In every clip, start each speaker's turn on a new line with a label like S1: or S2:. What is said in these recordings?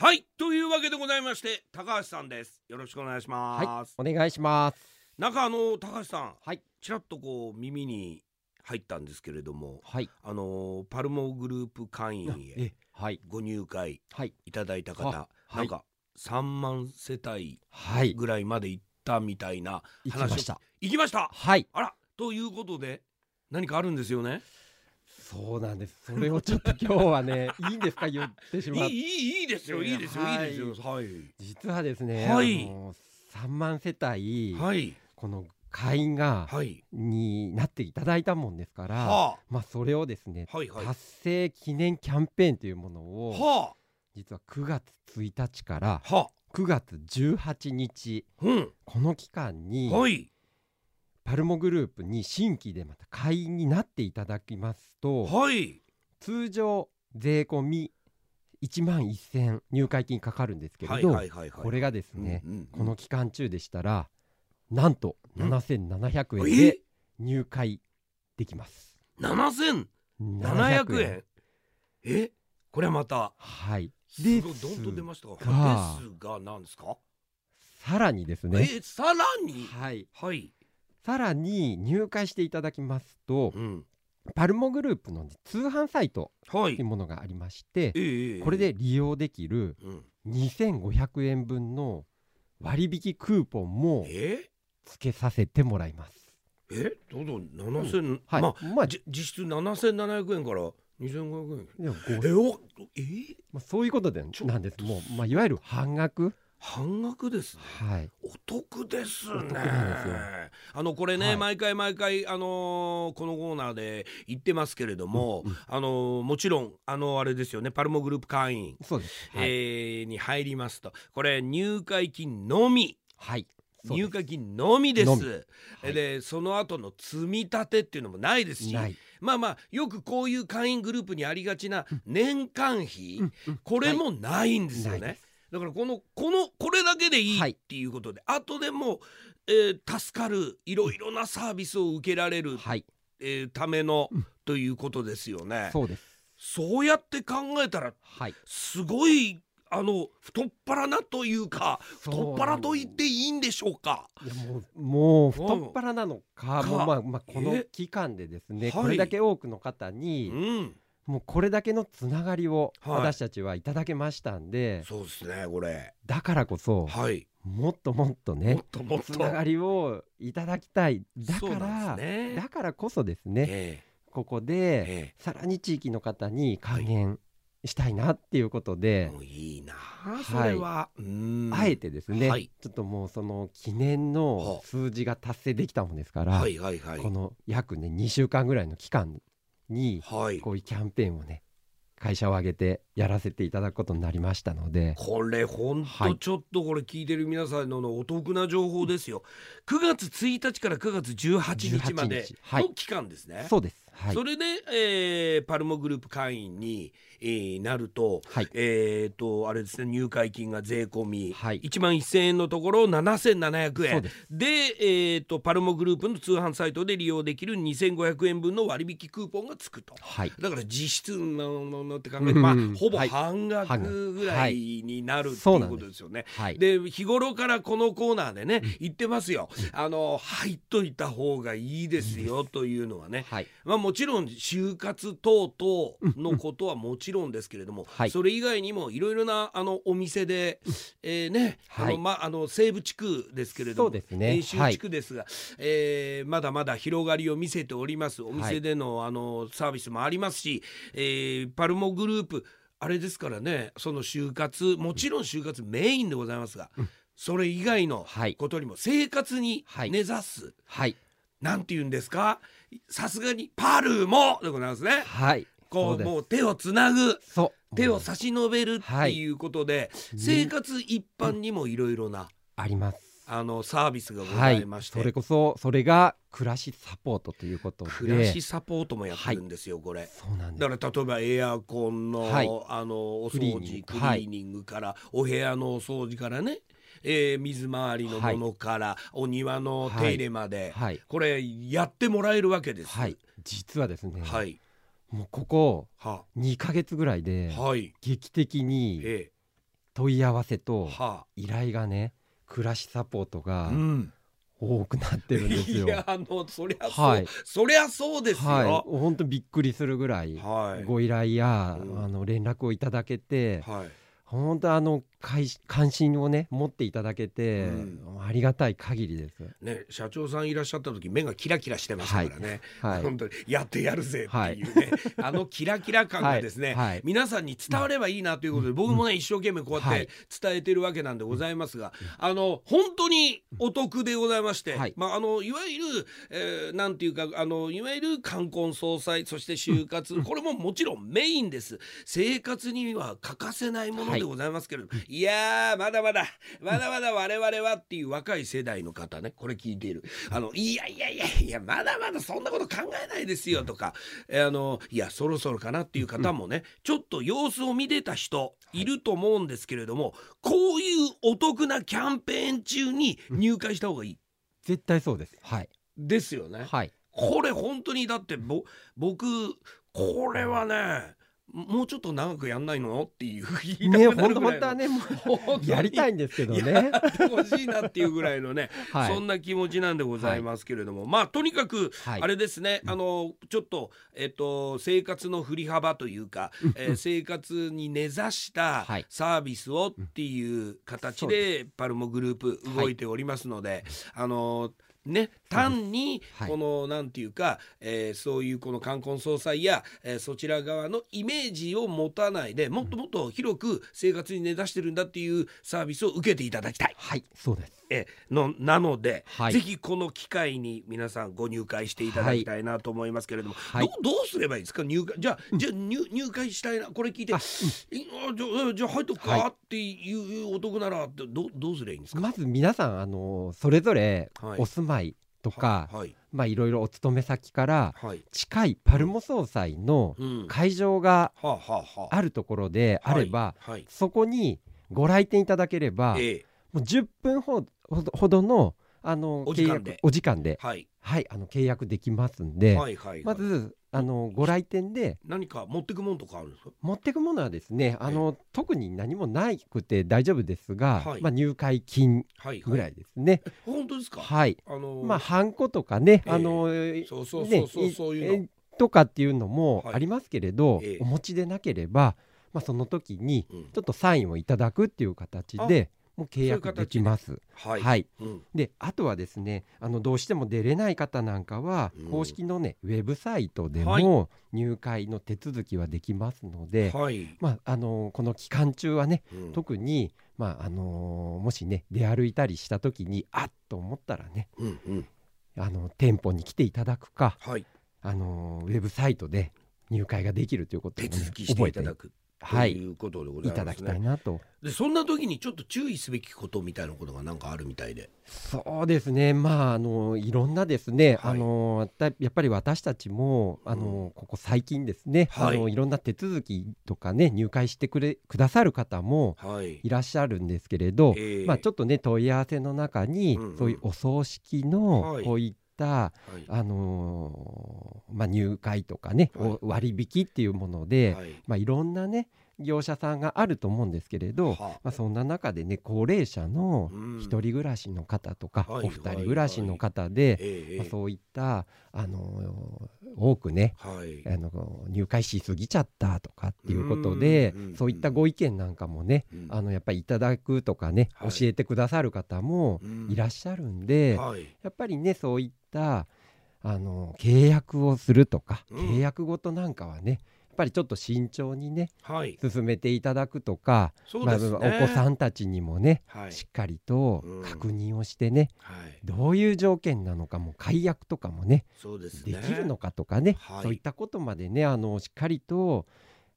S1: はいというわけでございまして高橋さんです。よろしくお願いします、
S2: はい、お願いします。
S1: なんかあの高橋さん
S2: はい、
S1: ちらっとこう耳に入ったんですけれども
S2: はい、
S1: あのパルモグループ会員へ
S2: え、はい、
S1: ご入会
S2: はい、
S1: いただいた方、
S2: は
S1: なんか3万世帯
S2: はい、
S1: ぐらいまで行ったみたいな
S2: 行き
S1: 話を
S2: ました。
S1: 行きました。
S2: はい、
S1: あらということで何かあるんですよね？
S2: そうなんです。それをちょっと今日はね、いいんですか？言ってしまって。
S1: いいいいですよいいですよ、
S2: はい。
S1: い、いですよ。はい。
S2: 実はですね、
S1: はい。
S2: あの3万世帯、
S1: はい。
S2: この会員が、
S1: はい。
S2: になっていただいたもんですから、
S1: は
S2: まあそれをですね、
S1: あはいはい。
S2: 達成記念キャンペーンというものを、
S1: は
S2: 実は9月1日から
S1: あ。は
S2: 9月18日
S1: あうん。
S2: この期間に、
S1: はい
S2: パルモグループに新規でまた会員になっていただきますと、
S1: はい。
S2: 通常税込み1万1000入会金かかるんですけれ
S1: はい
S2: ど、
S1: はいはいはい。
S2: これがですね、
S1: うんうんうん。
S2: この期間中でしたらなんと
S1: うん。
S2: 7700円
S1: え？
S2: で入会できます。
S1: 7700円？え？これはまた？
S2: はい。
S1: す
S2: で
S1: ごい。どんと出ましたが
S2: が
S1: ですが何ですか？
S2: さらにですね、
S1: え？さらに？
S2: はい。
S1: はい
S2: さらに入会していただきますと、
S1: うん。
S2: パルモグループの通販サイト
S1: はい。
S2: というものがありまして、
S1: ええ
S2: これで利用できる
S1: うん。
S2: 2500円分の割引クーポンも
S1: え？
S2: 付けさせてもらいます。
S1: え？どうぞ7000
S2: はい。
S1: ま
S2: まあ、
S1: あじ実質7700円から2500円。
S2: でもご
S1: え？おえ？
S2: まあ、そういうことでなんです。もう、まあ、いわゆる半額。
S1: 半額ですね。
S2: はい。
S1: お得ですね。
S2: すよ。
S1: あのこれね、
S2: はい。
S1: 毎回毎回あのーこのコーナーで言ってますけれども、
S2: うんうん。
S1: あのーもちろんあのあれですよねパルモグループ会員、
S2: そうです。はい。
S1: えーに入りますと。これ入会金のみ。
S2: はい。
S1: 入会金のみです。
S2: のみ。はい。
S1: でその後の積み立てっていうのもないですし。まあまあよくこういう会員グループにありがちな年間費、
S2: うんうん。
S1: これもないんですよね、だからこのこのこれだけでいい
S2: はい
S1: っていうことで、後でも、えー助かるいろいろなサービスを受けられる、
S2: はい。
S1: えーための、
S2: うん
S1: ということですよね。
S2: そうです。
S1: そうやって考えたら
S2: はい。
S1: すごいあの太っ腹なというか太っ腹と言っていいんでしょうか。
S2: いやもうもう太っ腹なのか、
S1: か
S2: もうまあまあこの
S1: え
S2: 期間でですね、
S1: はい
S2: これだけ多くの方
S1: う
S2: に、
S1: ん、
S2: もうこれだけのつながりを
S1: はい
S2: 私たちはいただけましたんで、
S1: そうですねこれ。
S2: だからこそ
S1: はい。
S2: もっともっと
S1: も
S2: ね
S1: っともっと。
S2: つながりをいただきたいだから
S1: ね。
S2: だからこそですね
S1: え
S2: ここ
S1: え
S2: で
S1: え
S2: さらに地域の方に還元したいなっていうこと
S1: え
S2: で、
S1: もういいな
S2: はい
S1: それは。うん
S2: あえてですね、
S1: はい
S2: ちょっともうその記念の数字が達成できたもんですから、
S1: はいはいはい。
S2: この約ね2週間ぐらいの期間に
S1: はい。
S2: こういうキャンペーンをね会社を挙げてやらせていただくことになりましたので
S1: これほん
S2: はい
S1: とちょっとこれ聞いてる皆さんのお得な情報ですよ。9月1日から9月18日まで
S2: 18日はい
S1: の期間ですね。
S2: そうですはい。
S1: それで、えーパルモグループ会員に、えーなると、
S2: はい。
S1: えー、とあれですね入会金が税込み、
S2: はい。
S1: 1万1000円のところ7700円。
S2: で
S1: えー、とパルモグループの通販サイトで利用できる2500円分の割引クーポンがつくと。
S2: はい。
S1: だから実質のののって考えて、まあ
S2: うん
S1: ほぼ
S2: はい。
S1: 半額ぐらいになるっていうことですよね。
S2: はい。
S1: で日頃からこのコーナーでね言ってますよ。あの入っといた方がいいですよというのはね。
S2: はい。
S1: まあもちろん就活等々のことはもちろんですけれども、
S2: はい。
S1: それ以外にもいろいろなあのお店で、えーね、あ
S2: はい。
S1: のまああの西部地区ですけれども、
S2: そうですね。
S1: 遠州地区ですが、えーまだまだ広がりを見せております。お店での、あのサービスもありますし、えーパルモグループあれですからね、その就活もちろん就活メインでございますが、それ以外の
S2: はい。
S1: ことにも生活に
S2: はい。
S1: 根ざす、
S2: はい
S1: なんて言うんですか？さすがにパルモでございますね。
S2: はい。
S1: こ
S2: そう
S1: もう手をつなぐ
S2: そう。
S1: 手を
S2: もう
S1: 差し伸べるっていうことで、生活一般にもいろいろな、
S2: あります。
S1: あのサービスがご
S2: はい
S1: ざいまして、
S2: それこそそれが暮らしサポートということで。
S1: 暮らしサポートもやってるんですよ、これ。
S2: そうなんです。
S1: だから例えばエアコンの、
S2: はい。
S1: あのお掃除ク
S2: グ。
S1: リーニングから、お部屋のお掃除からね、えー水回りのものから、お庭の手入れまで、
S2: はい。
S1: これやってもらえるわけです。
S2: はい。実はですね、
S1: はい。
S2: もうここ
S1: は。
S2: 2ヶ月ぐらいで
S1: はい。
S2: 劇的に
S1: え
S2: 問い合わせと
S1: は。
S2: 依頼がね暮らしサポート
S1: あ
S2: が
S1: うん。
S2: 多くなってるんですよ。
S1: いやあのそりゃそう、
S2: はい。
S1: そりゃそうですよ。
S2: はい、
S1: は
S2: 本当びっくりするぐらい
S1: い。
S2: ご依頼や、
S1: うん。
S2: あの連絡をいただけて、
S1: はい。
S2: 本当あの関関心をね持っていただけて、
S1: うん。
S2: ありがたい限りです。
S1: ね社長さんいらっしゃった時目がキラキラしてましたからね。
S2: はい。
S1: 本当にやってやるぜっていうね、あのキラキラ感がですね、
S2: はい。はい。
S1: 皆さんに伝わればいいなということで、僕もね一生懸命こうやって
S2: はい。
S1: 伝えてるわけなんでございますが、あの本当にお得でございまして、
S2: はい。
S1: まああのいわゆる、えーなんていうかあのいわゆる冠婚葬祭そして就活、これももちろんメインです。生活には欠かせないものでございますけれども、い、やーまだまだまだまだ我々はっていう若い世代の方ねこれ聞いているあのいやいやいやいやまだまだそんなこと考えないですよとか、えーあのいやそろそろかなっていう方もね、ちょっと様子を見てた人いると思うんですけれども、こういうお得なキャンペーン中に入会した方がいい、
S2: 絶対そうです。はい。
S1: ですよね。
S2: はい。
S1: これ本当にだってぼ僕これはねもうちょっと長くやんないのっていう言いた
S2: ね、
S1: くなるぐらいの。
S2: 本当はね、もうやりたいんですけどね。
S1: やってほしいなっていうぐらいのね、
S2: はい。
S1: そんな気持ちなんでございますけれども、まあとにかく
S2: はい。
S1: あれですね、あのちょっとえっと生活の振り幅というか、えー生活に根ざした
S2: はい。
S1: サービスをっていう形でパルモグループ動いておりますので、あのね単に
S2: はい。
S1: このなんていうか、えーそういうこの冠婚葬祭や、えーそちら側のイメージを持たないでもっともっと広く生活に根ざしてるんだっていうサービスを受けていただきたい。
S2: はい、そうです。
S1: えのなので、
S2: はい。
S1: ぜひこの機会に皆さんご入会していただきたいなと思いますけれども、
S2: はい。
S1: どうどうすればいいですか？入会じゃあ、じゃあ入入会したいなこれ聞いて、
S2: あ
S1: いあじゃあじゃあ入っとくか、
S2: はい。
S1: っていうお得ならどどどうすればいいんですか、
S2: まず皆さんあのそれぞれ
S1: はい。
S2: お住まいとか、
S1: はい
S2: まあいろいろお勤め先から
S1: はい、
S2: 近いパルモ総裁の会場が
S1: あ
S2: るところであれば、そこにご来店いただければ、
S1: ええ。
S2: もう10分ほどほどのあの
S1: お時間で。
S2: 契約お時間で、
S1: はい。
S2: はい、あの契約できますんで、
S1: はいはい。
S2: まずあのご来店で。
S1: 何か持ってくもんとかあるんですか？
S2: 持っていくものはですねあの特に何もなくて大丈夫ですが、
S1: はい。
S2: まあ、入会金
S1: はい
S2: ぐらいですね。
S1: え本当ですか？
S2: はい。
S1: あの
S2: まあ、ハンコとかね、
S1: ええ。
S2: あの
S1: そうそうそう
S2: ね
S1: そうそういうの。
S2: えとかっていうのも
S1: はい。
S2: ありますけれど、
S1: ええ。
S2: お持ちでなければ、まあ、その時に
S1: うん。
S2: ちょっとサインをいただくっていう形でもう契約できます。
S1: はい、
S2: はい、
S1: うん。
S2: であとはですねあのどうしても出れない方なんかは、
S1: うん。
S2: 公式のねウェブサイトで
S1: はい。
S2: も入会の手続きはできますので、
S1: はい、
S2: まあ、あのこの期間中はね
S1: うん。
S2: 特に、まああのもしね出歩いたりした時にあっと思ったらね
S1: うんうん。
S2: あの店舗に来ていただくか、
S1: はい。
S2: あのウェブサイトで入会ができるということをね、
S1: 手続きしていただ
S2: く
S1: く
S2: はい。
S1: ということでございます
S2: いただきたい
S1: ね。
S2: なと。
S1: でそんな時にちょっと注意すべきことみたいなことがなんかあるみたいで。
S2: そうですね。まああのいろんなですね、
S1: はい。
S2: あのややっぱり私たちもあの、ここ最近ですね、
S1: はい。
S2: い、あのいろんな手続きとかね入会してくれくださる方も
S1: はい。
S2: いらっしゃるんですけれど、
S1: ええ。
S2: まあ、ちょっとね問い合わせの中に、
S1: うんうん。
S2: そういうお葬式の
S1: はい。
S2: こういった、
S1: はい。
S2: あのーまあ、入会とかね、
S1: はい。
S2: お割引っていうもので、
S1: はい。
S2: まあ、いろんなね業者さんがあると思うんですけれど、
S1: は
S2: まあ、そんな中でね高齢者の
S1: うん。
S2: 一人暮らしの方とか、
S1: はい
S2: お二人暮らしの方で、まそういった、あのー多くね
S1: はい。
S2: あの入会しすぎちゃったとかっていうことで、そういったご意見なんかもね、
S1: うん。
S2: あのやっぱりいただくとかね、
S1: はい。
S2: 教えてくださる方もいらっしゃるんで、
S1: はい。
S2: やっぱりねそういったあの契約をするとか、
S1: うん。
S2: 契約ごとなんかはねぱりちょっと慎重にね
S1: はい。
S2: 進めていただくとか、まあ。お子さんたちにもね、
S1: はい。
S2: しっかりと
S1: うん
S2: 確認をしてね、
S1: はい。
S2: どういう条件なのかも解約とかもね
S1: そうですね。
S2: できるのかとかね
S1: はい
S2: そういったことまでねあのしっかりと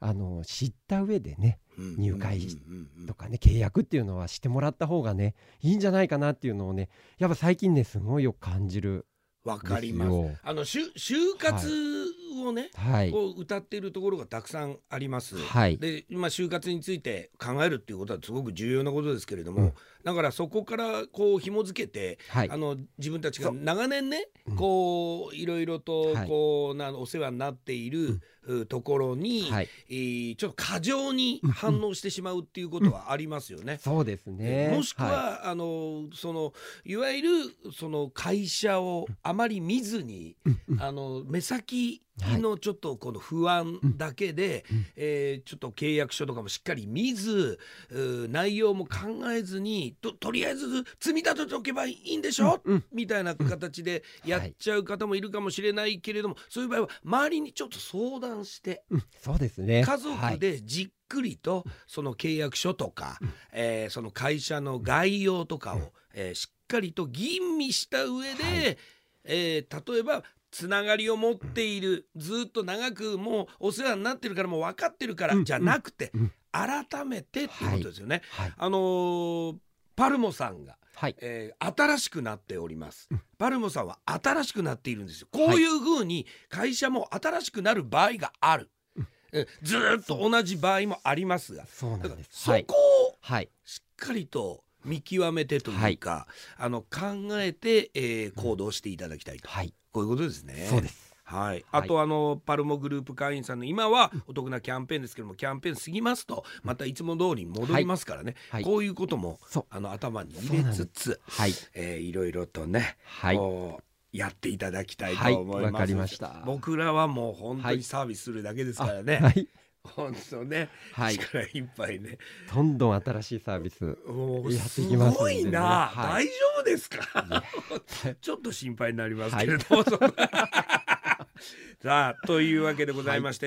S2: あの知った上でね
S1: うん
S2: 入会
S1: うんうんうん
S2: とかね契約っていうのはしてもらった方がねいいんじゃないかなっていうのをねやっぱ最近ねすごいよく感じる
S1: わかります。
S2: よ。
S1: あの就就活をね、
S2: はい。
S1: こう歌っているところがたくさんあります。
S2: はい。
S1: で今就活について考えるっていうことはすごく重要なことですけれども、
S2: うん
S1: だからそこからこう紐付けて、
S2: はい。
S1: あの自分たちが長年ね、
S2: うん。
S1: こういろいろと
S2: はい。
S1: こう、なお世話になっている、うところに、
S2: はい。
S1: えーちょっと過剰に反応してしまうっていうことはありますよね。
S2: そうですね。
S1: もしくは、あのそのいわゆるその会社をあまり見ずに、あの目先のちょっとこの不安だけで、
S2: うん。
S1: えーちょっと契約書とかもしっかり見ず内容も考えずにととりあえず積み立てておけばいいんでしょ、
S2: うんうん。
S1: みたいな形でやっちゃう方もいるかもしれないけれども、そういう場合は周りにちょっと相談して
S2: うんそうですね。
S1: 家族
S2: はい。
S1: でじっくりとその契約書とか、えーその会社の概要とかを、えーしっかりと吟味した上で、
S2: はい。
S1: えー例えばつながりを持っているずっと長くもうお世話になってるからもう分かってるから、
S2: うん。
S1: じゃなくて、
S2: うん。
S1: 改めてっていうことですよね。
S2: はい。
S1: あのーパルモさんが、
S2: はい。
S1: えー新しくなっております。パルモさんは新しくなっているんですよ。こういうふうに会社も新しくなる場合がある。えずーっと同じ場合もありますが、
S2: そうなんです。はい
S1: そこを
S2: はい。
S1: しっかりと見極めてというか、あの考えて、えー行動していただきたいと、
S2: はい。
S1: こういうことですね。
S2: そうです
S1: はい、あとあのパルモグループ会員さんの今はお得なキャンペーンですけどもキャンペーン過ぎますとまたいつも通りに戻りますからね、
S2: はい。
S1: こういうこともあの頭に入れつつ、
S2: はい。
S1: えーいろいろとね、
S2: はい。
S1: やっていただきたいと
S2: はい。
S1: 思います。
S2: わかりました。
S1: 僕らはもう本当
S2: はい。
S1: にサービスするだけですからね。
S2: はい。
S1: 本当ね、
S2: はい。
S1: 力いっぱいね。
S2: どんどん新しいサービスやって
S1: す
S2: いきますね
S1: ごいな、
S2: はい。
S1: 大丈夫ですか？ちょっと心配になりますけれども。そんなさあというわけでございまして、